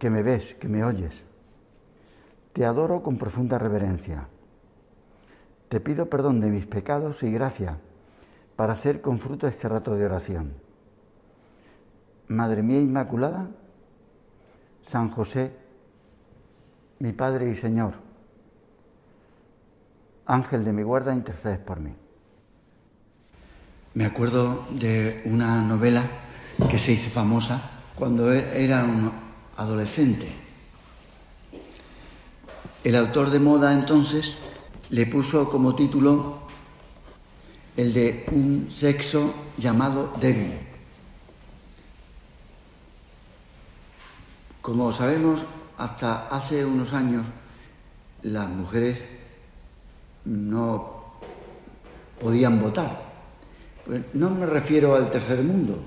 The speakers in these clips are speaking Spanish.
que me ves, que me oyes. Te adoro con profunda reverencia. Te pido perdón de mis pecados y gracia para hacer con fruto este rato de oración. Madre mía Inmaculada, San José, mi Padre y Señor, Ángel de mi guarda, intercedes por mí. Me acuerdo de una novela que se hizo famosa cuando era un adolescente. El autor de moda entonces le puso como título el de un sexo llamado débil. Como sabemos, hasta hace unos años las mujeres no podían votar. Pues no me refiero al tercer mundo.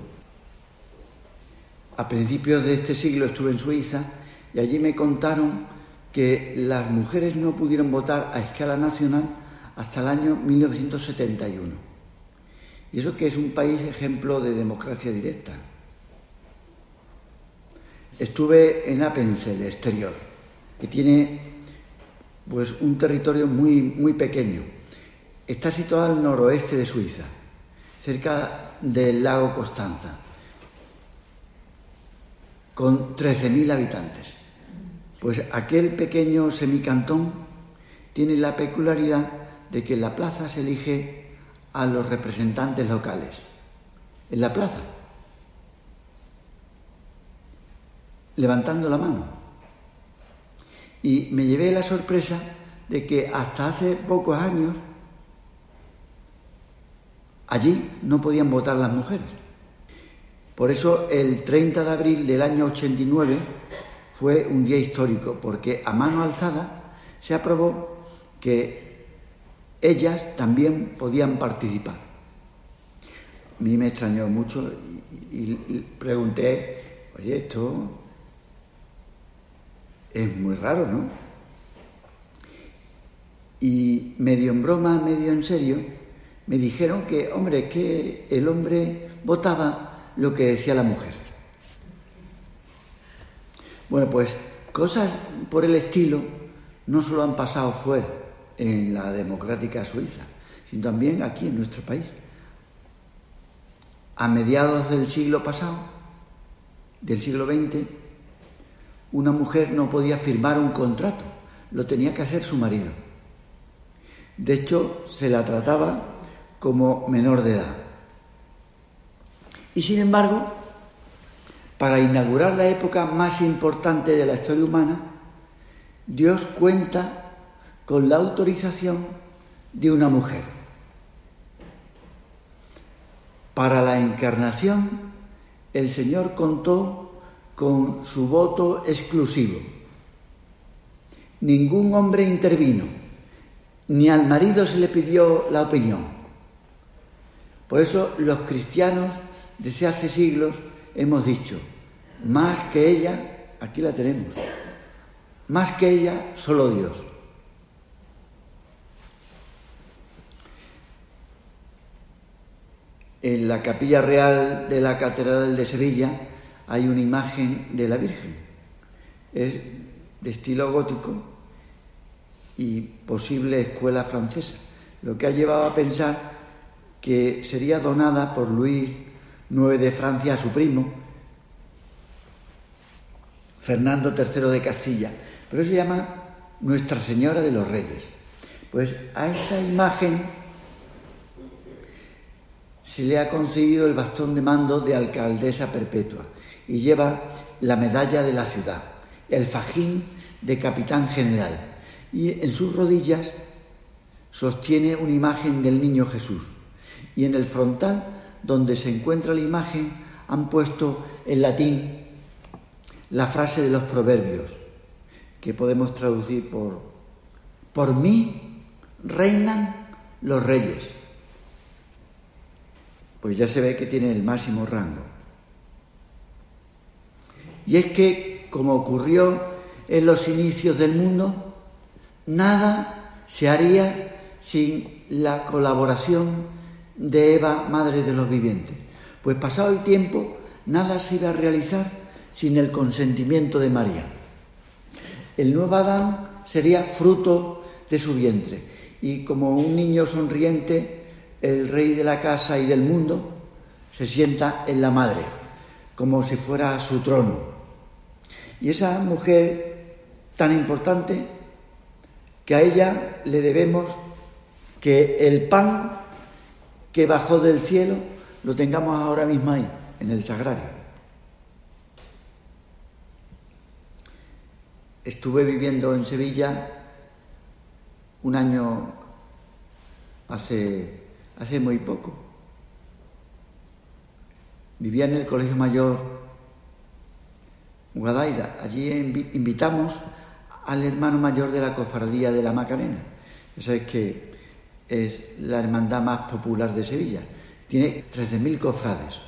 A principios de este siglo estuve en Suiza y allí me contaron que las mujeres no pudieron votar a escala nacional hasta el año 1971. Y eso que es un país ejemplo de democracia directa. Estuve en Appenzell exterior, que tiene pues un territorio muy, muy pequeño. Está situado al noroeste de Suiza, cerca del lago Constanza, con 13.000 habitantes. Pues aquel pequeño semicantón tiene la peculiaridad de que en la plaza se elige a los representantes locales. En la plaza. Levantando la mano. Y me llevé la sorpresa de que hasta hace pocos años allí no podían votar las mujeres. Por eso el 30 de abril del año 89 fue un día histórico, porque a mano alzada se aprobó que ellas también podían participar. A mí me extrañó mucho y, pregunté, oye, esto es muy raro, ¿no? Y medio en broma, medio en serio, me dijeron que, hombre, que el hombre votaba lo que decía la mujer. Bueno, pues cosas por el estilo no solo han pasado fuera en la democrática Suiza, sino también aquí en nuestro país. A mediados del siglo pasado, del siglo XX, una mujer no podía firmar un contrato, lo tenía que hacer su marido. De hecho, se la trataba como menor de edad. Y sin embargo, para inaugurar la época más importante de la historia humana, Dios cuenta con la autorización de una mujer. Para la encarnación, el Señor contó con su voto exclusivo. Ningún hombre intervino, ni al marido se le pidió la opinión. Por eso los cristianos desde hace siglos hemos dicho, más que ella, aquí la tenemos, más que ella, solo Dios. En la capilla real de la Catedral de Sevilla hay una imagen de la Virgen. Es de estilo gótico y posible escuela francesa, lo que ha llevado a pensar que sería donada por Luis IX de Francia a su primo, Fernando III de Castilla. Pero se llama Nuestra Señora de los Reyes. Pues a esa imagen se le ha concedido el bastón de mando de alcaldesa perpetua y lleva la medalla de la ciudad, el fajín de capitán general y en sus rodillas sostiene una imagen del niño Jesús y en el frontal donde se encuentra la imagen han puesto en latín la frase de los proverbios, que podemos traducir por, por mí reinan los reyes. Pues ya se ve que tiene el máximo rango. Y es que, como ocurrió en los inicios del mundo, nada se haría sin la colaboración de Eva, madre de los vivientes. Pues pasado el tiempo, nada se iba a realizar sin el consentimiento de María. El nuevo Adán sería fruto de su vientre y como un niño sonriente, el rey de la casa y del mundo se sienta en la madre, como si fuera su trono. Y esa mujer tan importante que a ella le debemos que el pan que bajó del cielo lo tengamos ahora mismo ahí, en el sagrario. Estuve viviendo en Sevilla un año hace, hace muy poco. Vivía en el Colegio Mayor Guadaira. Allí invitamos al hermano mayor de la cofradía de la Macarena. Eso es que es la hermandad más popular de Sevilla. Tiene 13.000 cofrades.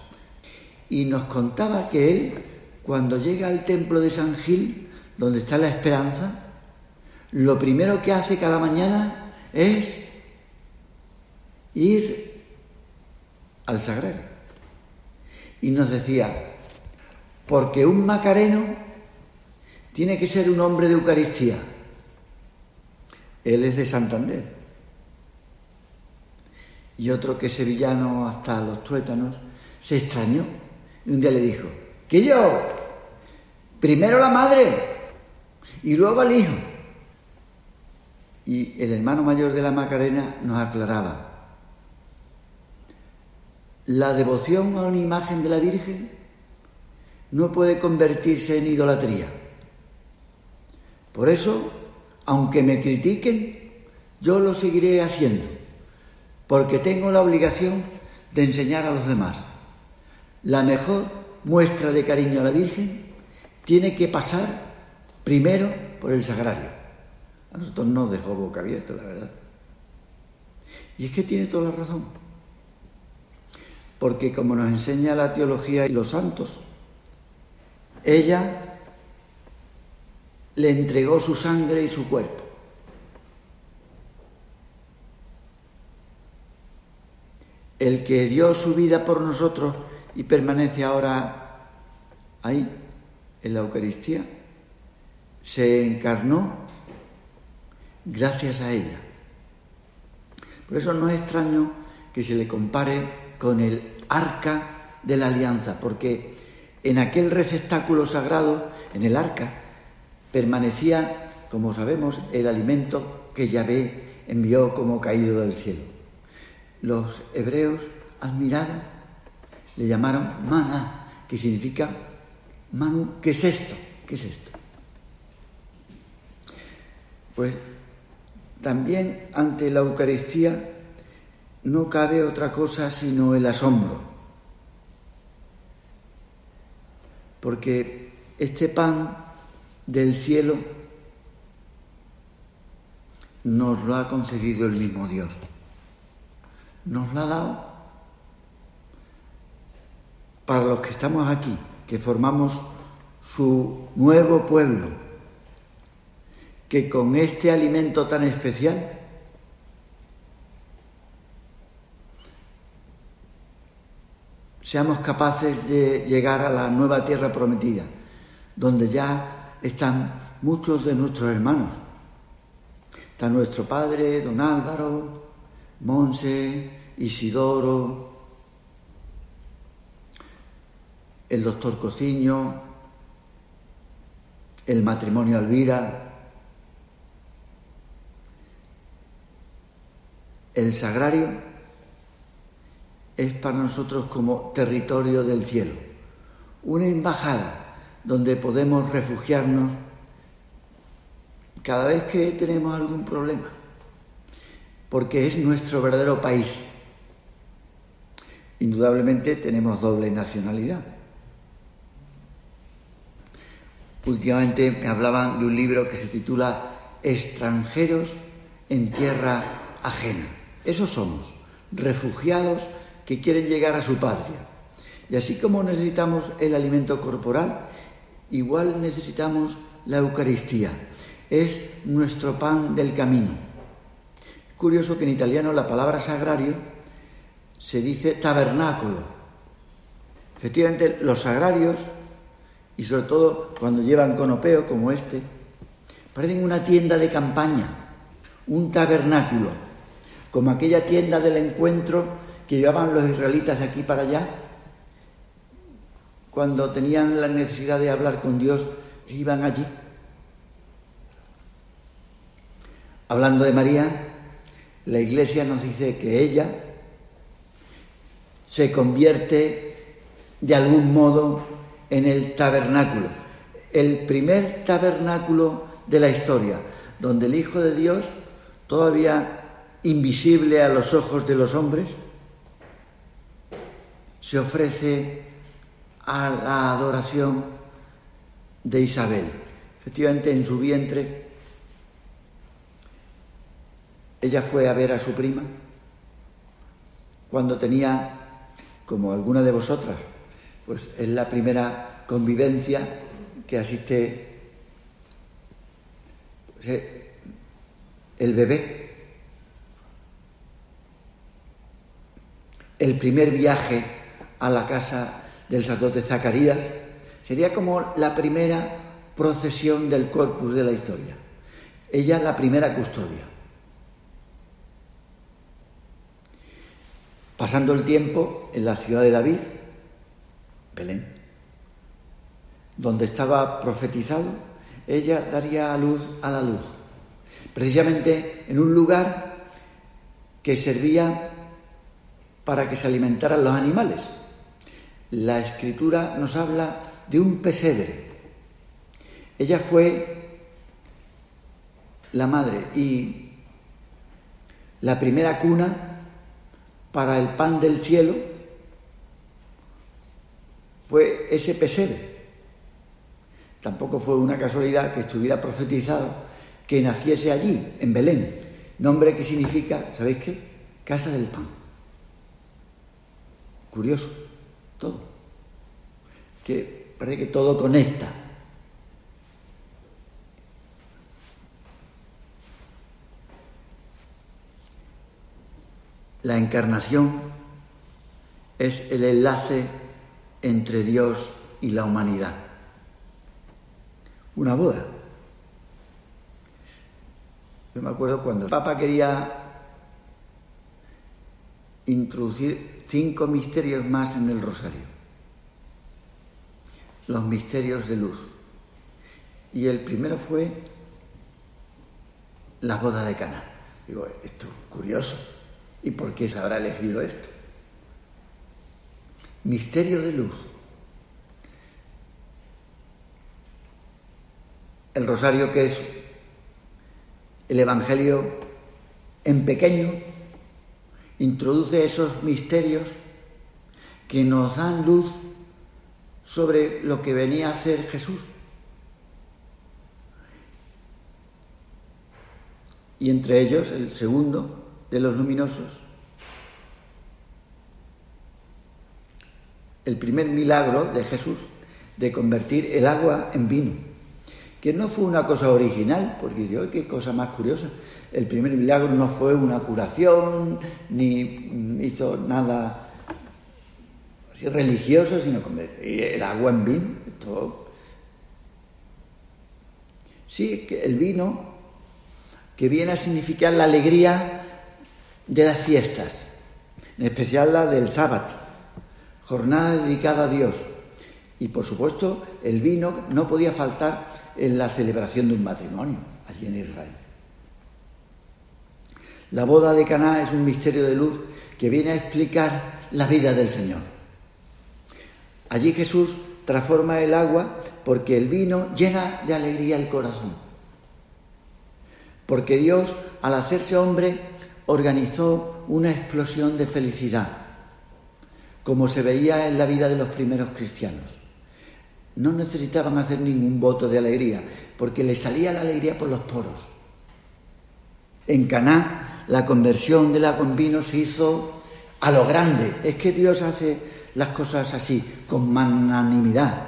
Y nos contaba que él, cuando llega al templo de San Gil, donde está la esperanza, lo primero que hace cada mañana es ir al sagrario. Y nos decía, porque un macareno tiene que ser un hombre de Eucaristía. Él es de Santander y otro que sevillano hasta los tuétanos, se extrañó y un día le dijo, que yo, primero la madre y luego el hijo. Y el hermano mayor de la Macarena nos aclaraba, la devoción a una imagen de la Virgen no puede convertirse en idolatría. Por eso, aunque me critiquen, yo lo seguiré haciendo porque tengo la obligación de enseñar a los demás. La mejor muestra de cariño a la Virgen tiene que pasar primero por el sagrario. A nosotros nos dejó boca abierta, la verdad. Y es que tiene toda la razón. Porque como nos enseña la teología y los santos, ella le entregó su sangre y su cuerpo. El que dio su vida por nosotros y permanece ahora ahí, en la Eucaristía, se encarnó gracias a ella. Por eso no es extraño que se le compare con el arca de la alianza, porque en aquel receptáculo sagrado, en el arca, permanecía, como sabemos, el alimento que Yahvé envió como caído del cielo los hebreos admiraron, le llamaron maná, que significa manu, ¿qué es esto? ¿Qué es esto? Pues también ante la Eucaristía no cabe otra cosa sino el asombro, porque este pan del cielo nos lo ha concedido el mismo Dios nos la ha dado para los que estamos aquí, que formamos su nuevo pueblo, que con este alimento tan especial seamos capaces de llegar a la nueva tierra prometida, donde ya están muchos de nuestros hermanos. Está nuestro padre, don Álvaro, Monse, Isidoro, el doctor Cociño, el matrimonio Alvira, el sagrario es para nosotros como territorio del cielo, una embajada donde podemos refugiarnos cada vez que tenemos algún problema porque es nuestro verdadero país. Indudablemente tenemos doble nacionalidad. Últimamente me hablaban de un libro que se titula Extranjeros en tierra ajena. Esos somos, refugiados que quieren llegar a su patria. Y así como necesitamos el alimento corporal, igual necesitamos la Eucaristía. Es nuestro pan del camino. Curioso que en italiano la palabra sagrario se dice tabernáculo. Efectivamente, los sagrarios, y sobre todo cuando llevan conopeo como este, parecen una tienda de campaña, un tabernáculo, como aquella tienda del encuentro que llevaban los israelitas de aquí para allá, cuando tenían la necesidad de hablar con Dios, iban allí. Hablando de María, la Iglesia nos dice que ella se convierte de algún modo en el tabernáculo, el primer tabernáculo de la historia, donde el Hijo de Dios, todavía invisible a los ojos de los hombres, se ofrece a la adoración de Isabel. Efectivamente, en su vientre ella fue a ver a su prima cuando tenía, como alguna de vosotras, pues es la primera convivencia que asiste pues, eh, el bebé. El primer viaje a la casa del sacerdote Zacarías sería como la primera procesión del corpus de la historia. Ella la primera custodia. Pasando el tiempo en la ciudad de David, Belén, donde estaba profetizado, ella daría a luz a la luz, precisamente en un lugar que servía para que se alimentaran los animales. La escritura nos habla de un pesebre. Ella fue la madre y la primera cuna para el pan del cielo fue ese pesebre. Tampoco fue una casualidad que estuviera profetizado que naciese allí, en Belén, nombre que significa, ¿sabéis qué? Casa del pan. Curioso, todo. Que parece que todo conecta. La encarnación es el enlace entre Dios y la humanidad. Una boda. Yo me acuerdo cuando el Papa quería introducir cinco misterios más en el rosario. Los misterios de luz. Y el primero fue la boda de Cana. Digo, esto es curioso. ¿Y por qué se habrá elegido esto? Misterio de luz. El rosario que es el Evangelio en pequeño introduce esos misterios que nos dan luz sobre lo que venía a ser Jesús. Y entre ellos el segundo, de los luminosos. El primer milagro de Jesús de convertir el agua en vino, que no fue una cosa original, porque dice, qué cosa más curiosa! El primer milagro no fue una curación, ni hizo nada así religioso, sino convertir el agua en vino. Esto... Sí, que el vino, que viene a significar la alegría de las fiestas, en especial la del sábado, jornada dedicada a Dios. Y por supuesto, el vino no podía faltar en la celebración de un matrimonio allí en Israel. La boda de Caná es un misterio de luz que viene a explicar la vida del Señor. Allí Jesús transforma el agua porque el vino llena de alegría el corazón. Porque Dios, al hacerse hombre, organizó una explosión de felicidad, como se veía en la vida de los primeros cristianos. no necesitaban hacer ningún voto de alegría, porque les salía la alegría por los poros. En Caná la conversión del agua en vino se hizo a lo grande. Es que Dios hace las cosas así, con magnanimidad.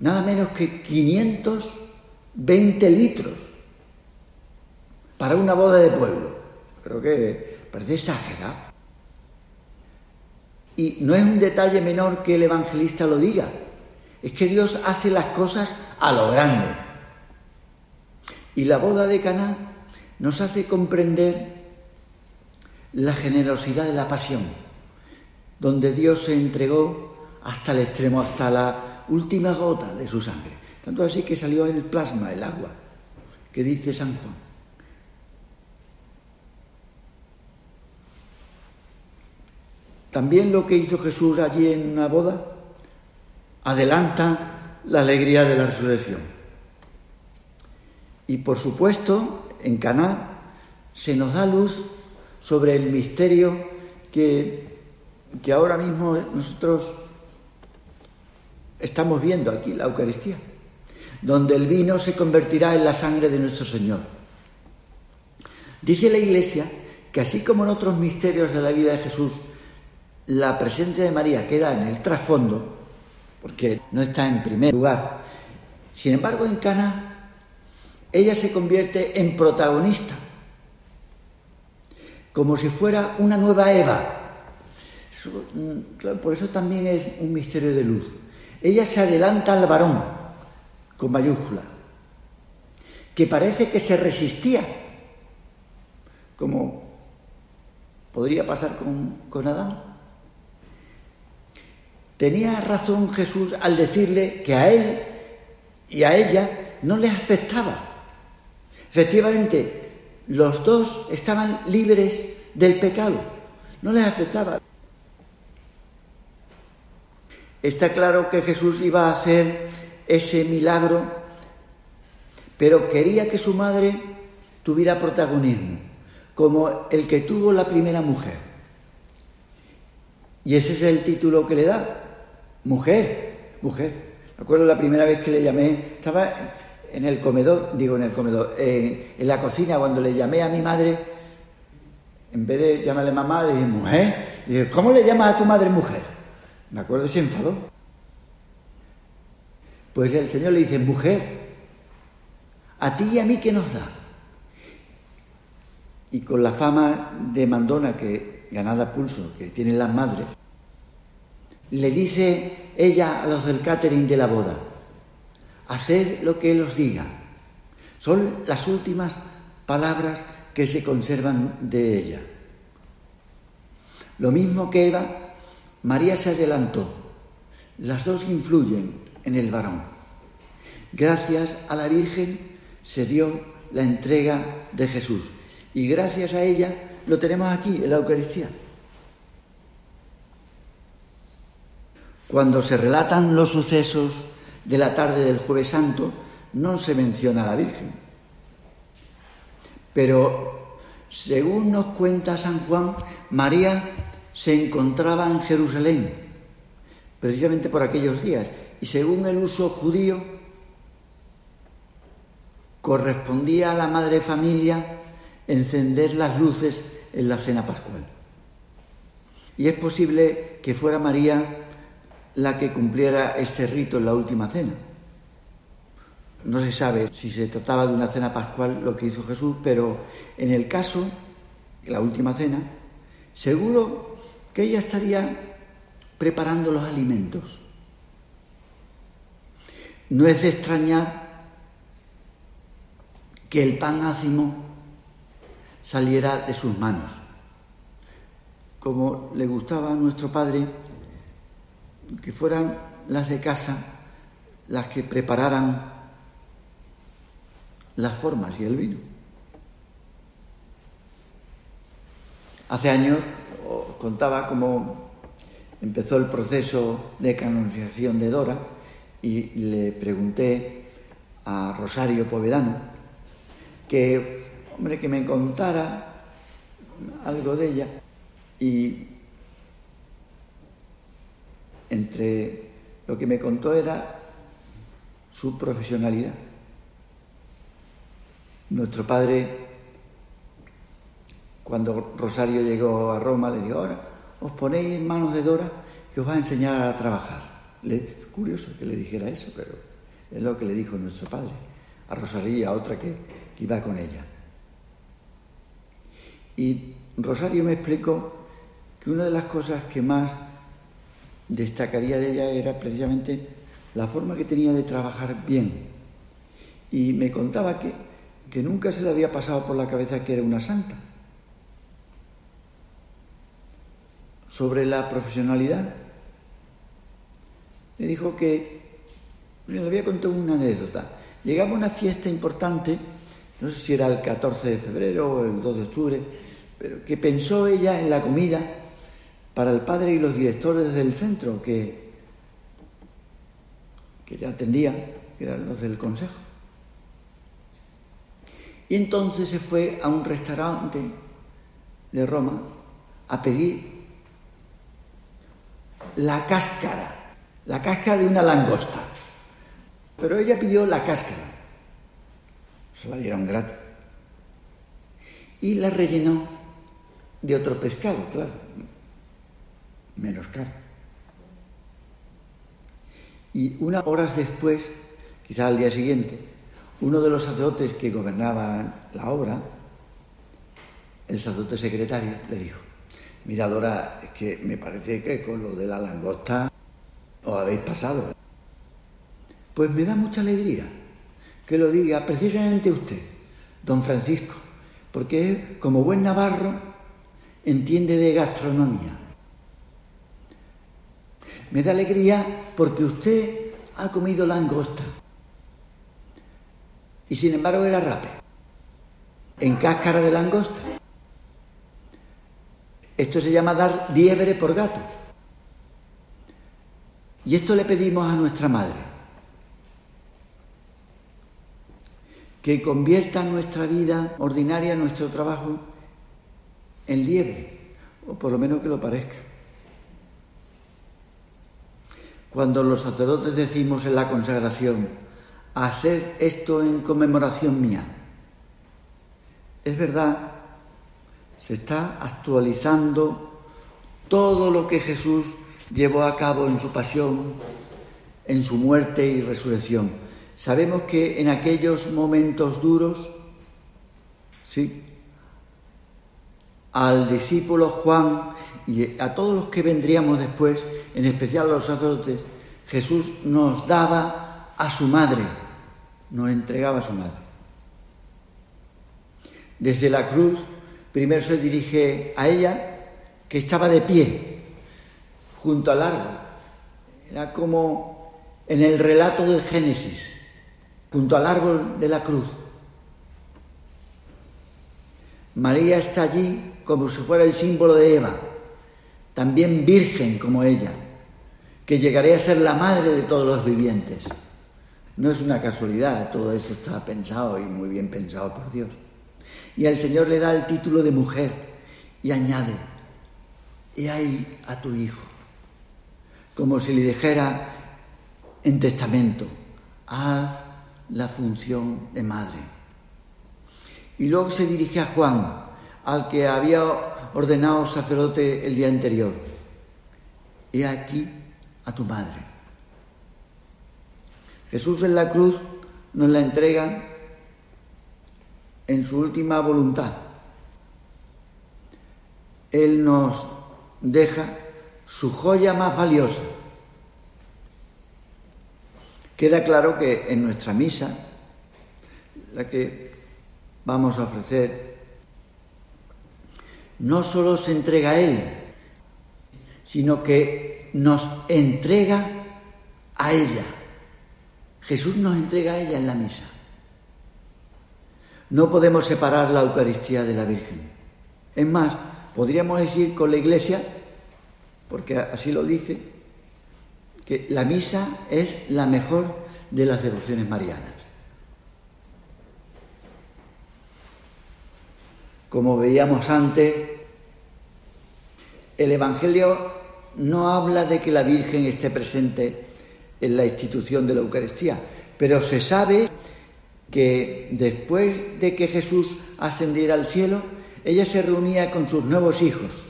Nada menos que 520 litros para una boda de pueblo. Creo que parece exagerado. Y no es un detalle menor que el evangelista lo diga. Es que Dios hace las cosas a lo grande. Y la boda de Caná nos hace comprender la generosidad de la pasión, donde Dios se entregó hasta el extremo, hasta la última gota de su sangre. Tanto así que salió el plasma, el agua, que dice San Juan. También lo que hizo Jesús allí en una boda adelanta la alegría de la resurrección. Y por supuesto, en Caná se nos da luz sobre el misterio que, que ahora mismo nosotros estamos viendo aquí, la Eucaristía, donde el vino se convertirá en la sangre de nuestro Señor. Dice la Iglesia que así como en otros misterios de la vida de Jesús, la presencia de María queda en el trasfondo, porque no está en primer lugar, sin embargo en Cana ella se convierte en protagonista como si fuera una nueva Eva. Mm, por eso también es un misterio de luz. Ella se adelanta al varón, con mayúscula, que parece que se resistía, como podría pasar con, con Adán. Tenía razón Jesús al decirle que a él y a ella no les afectaba. Efectivamente, los dos estaban libres del pecado, no les afectaba. Está claro que Jesús iba a hacer ese milagro, pero quería que su madre tuviera protagonismo, como el que tuvo la primera mujer. Y ese es el título que le da, mujer, mujer. Me acuerdo la primera vez que le llamé, estaba en el comedor, digo en el comedor, en, la cocina, cuando le llamé a mi madre, en vez de llamarle mamá, le dije mujer. Y dije, ¿cómo le llamas a tu madre mujer? Me acuerdo, se enfadó. Pues el Señor le dice, mujer, a ti y a mí, ¿qué nos da? Y con la fama de mandona que ganada pulso que tienen las madres, le dice ella a los del catering de la boda, haced lo que Él os diga. Son las últimas palabras que se conservan de ella. Lo mismo que Eva, María se adelantó. Las dos influyen en el varón. Gracias a la Virgen se dio la entrega de Jesús. Y gracias a ella lo tenemos aquí en la Eucaristía. Cuando se relatan los sucesos de la tarde del jueves santo no se menciona a la Virgen. Pero según nos cuenta San Juan, María se encontraba en Jerusalén, precisamente por aquellos días, y según el uso judío, correspondía a la madre familia encender las luces en la cena pascual. Y es posible que fuera María la que cumpliera este rito en la última cena. No se sabe si se trataba de una cena pascual lo que hizo Jesús, pero en el caso, la última cena, seguro que ella estaría preparando los alimentos. No es de extrañar que el pan ácimo saliera de sus manos. Como le gustaba a nuestro Padre, que fueran las de casa las que prepararan las formas y el vino. Hace años contaba cómo empezó el proceso de canonización de Dora y le pregunté a Rosario Povedano que, hombre, que me contara algo de ella y entre lo que me contó era su profesionalidad. Nuestro padre, cuando Rosario llegó a Roma, le dijo, ahora os ponéis en manos de Dora que os va a enseñar a trabajar. es curioso que le dijera eso, pero es lo que le dijo nuestro padre, a Rosario a otra que, que iba con ella. Y Rosario me explicó que una de las cosas que más destacaría de ella era precisamente la forma que tenía de trabajar bien. Y me contaba que, que nunca se le había pasado por la cabeza que era una santa. Sobre la profesionalidad, me dijo que le había contado una anécdota. Llegaba una fiesta importante, no sé si era el 14 de febrero o el 2 de octubre, pero que pensó ella en la comida para el padre y los directores del centro que, que le atendían, que eran los del consejo. Y entonces se fue a un restaurante de Roma a pedir la cáscara, la cáscara de una langosta. Pero ella pidió la cáscara. Se la dieron gratis. Y la rellenó de otro pescado, claro, menos caro. Y unas horas después, quizá al día siguiente, uno de los sacerdotes que gobernaban la obra, el sacerdote secretario, le dijo, mira Dora, es que me parece que con lo de la langosta os habéis pasado. Pues me da mucha alegría que lo diga precisamente usted, don Francisco, porque como buen navarro entiende de gastronomía. Me da alegría porque usted ha comido langosta y sin embargo era rape, en cáscara de langosta. Esto se llama dar diebre por gato. Y esto le pedimos a nuestra madre, que convierta nuestra vida ordinaria, nuestro trabajo, en liebre, o por lo menos que lo parezca. Cuando los sacerdotes decimos en la consagración, haced esto en conmemoración mía, es verdad, se está actualizando todo lo que Jesús llevó a cabo en su pasión, en su muerte y resurrección. Sabemos que en aquellos momentos duros, sí, al discípulo Juan y a todos los que vendríamos después, en especial a los sacerdotes, Jesús nos daba a su madre, nos entregaba a su madre. Desde la cruz, primero se dirige a ella, que estaba de pie, junto al árbol. Era como en el relato del Génesis, junto al árbol de la cruz. María está allí como si fuera el símbolo de Eva, también virgen como ella, que llegaría a ser la madre de todos los vivientes. No es una casualidad, todo esto está pensado y muy bien pensado por Dios. Y al Señor le da el título de mujer y añade, y ahí a tu hijo, como si le dijera en testamento, haz la función de madre. Y luego se dirige a Juan, al que había ordenado sacerdote el día anterior. He aquí a tu madre. Jesús en la cruz nos la entrega en su última voluntad. Él nos deja su joya más valiosa. Queda claro que en nuestra misa, la que vamos a ofrecer no solo se entrega a Él, sino que nos entrega a ella. Jesús nos entrega a ella en la misa. No podemos separar la Eucaristía de la Virgen. Es más, podríamos decir con la Iglesia, porque así lo dice, que la misa es la mejor de las devociones marianas. Como veíamos antes, el Evangelio no habla de que la Virgen esté presente en la institución de la Eucaristía, Pero se sabe que después de que Jesús ascendiera al cielo, ella se reunía con sus nuevos hijos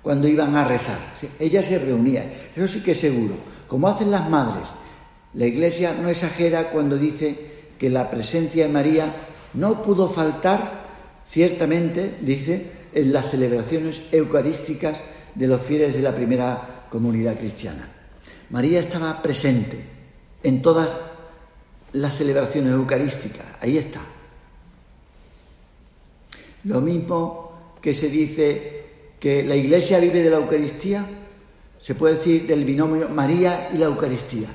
cuando iban a rezar. Ella se reunía, eso sí que es seguro. Como hacen las madres, la Iglesia no exagera cuando dice que la presencia de María no pudo faltar, ciertamente, dice, en las celebraciones eucarísticas de los fieles de la primera comunidad cristiana. María estaba presente en todas las celebraciones eucarísticas, ahí está. Lo mismo que se dice que la Iglesia vive de la Eucaristía, se puede decir del binomio María y la Eucaristía.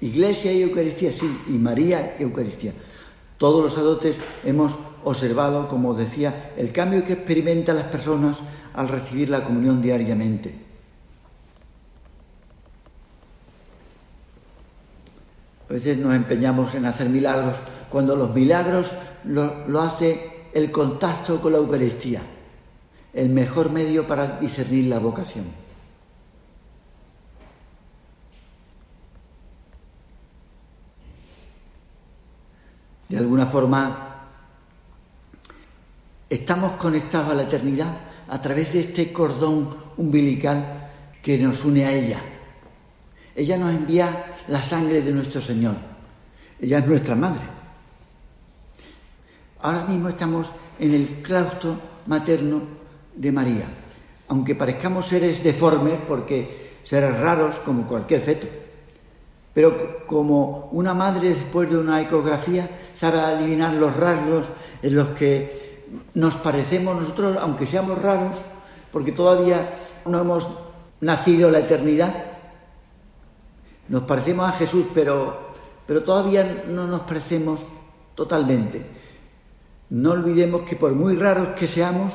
Iglesia y Eucaristía, sí, y María y Eucaristía. Todos los sacerdotes hemos observado, como decía, el cambio que experimentan las personas al recibir la comunión diariamente. A veces nos empeñamos en hacer milagros cuando los milagros lo hace el contacto con la Eucaristía, el mejor medio para discernir la vocación. de alguna forma estamos conectados a la eternidad a través de este cordón umbilical que nos une a ella. Ella nos envía la sangre de nuestro Señor. Ella es nuestra madre. Ahora mismo estamos en el claustro materno de María, aunque parezcamos seres deformes, porque seres raros como cualquier feto. Pero como una madre después de una ecografía sabe adivinar los rasgos en los que nos parecemos nosotros, aunque seamos raros, porque todavía no hemos nacido la eternidad. Nos parecemos a Jesús, pero, pero todavía no nos parecemos totalmente. No olvidemos que por muy raros que seamos,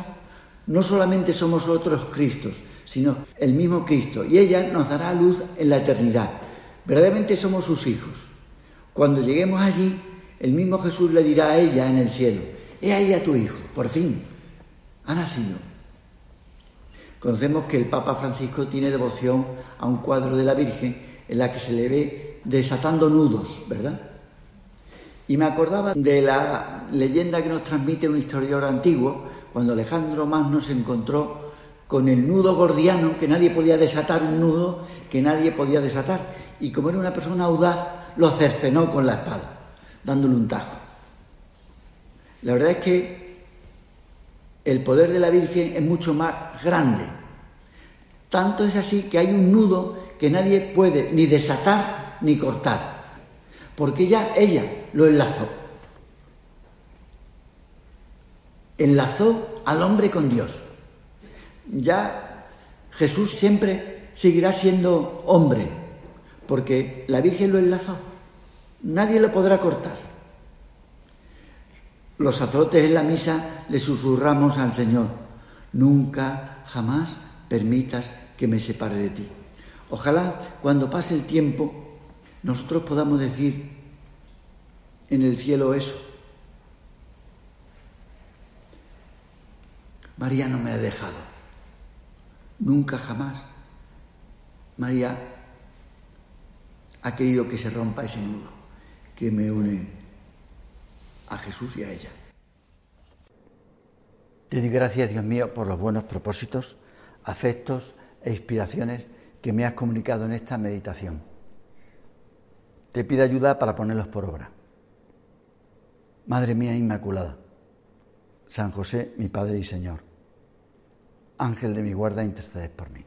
no solamente somos otros Cristos, sino el mismo Cristo. Y ella nos dará luz en la eternidad. Verdaderamente somos sus hijos. Cuando lleguemos allí, el mismo Jesús le dirá a ella en el cielo, he ahí a tu hijo, por fin, ha nacido. Conocemos que el Papa Francisco tiene devoción a un cuadro de la Virgen en la que se le ve desatando nudos, ¿verdad? Y me acordaba de la leyenda que nos transmite un historiador antiguo, cuando Alejandro Magno se encontró con el nudo gordiano, que nadie podía desatar un nudo que nadie podía desatar y como era una persona audaz, lo cercenó con la espada, dándole un tajo. La verdad es que el poder de la Virgen es mucho más grande. Tanto es así que hay un nudo que nadie puede ni desatar ni cortar, porque ya ella lo enlazó. Enlazó al hombre con Dios. Ya Jesús siempre seguirá siendo hombre, porque la Virgen lo enlazó. Nadie lo podrá cortar. Los sacerdotes en la misa le susurramos al Señor, nunca, jamás permitas que me separe de ti. Ojalá cuando pase el tiempo nosotros podamos decir en el cielo eso. María no me ha dejado. Nunca jamás. María ha querido que se rompa ese nudo que me une a Jesús y a ella. Te doy gracias, Dios mío, por los buenos propósitos, afectos e inspiraciones que me has comunicado en esta meditación. Te pido ayuda para ponerlos por obra. Madre mía Inmaculada, San José, mi Padre y Señor, Ángel de mi guarda, intercedes por mí.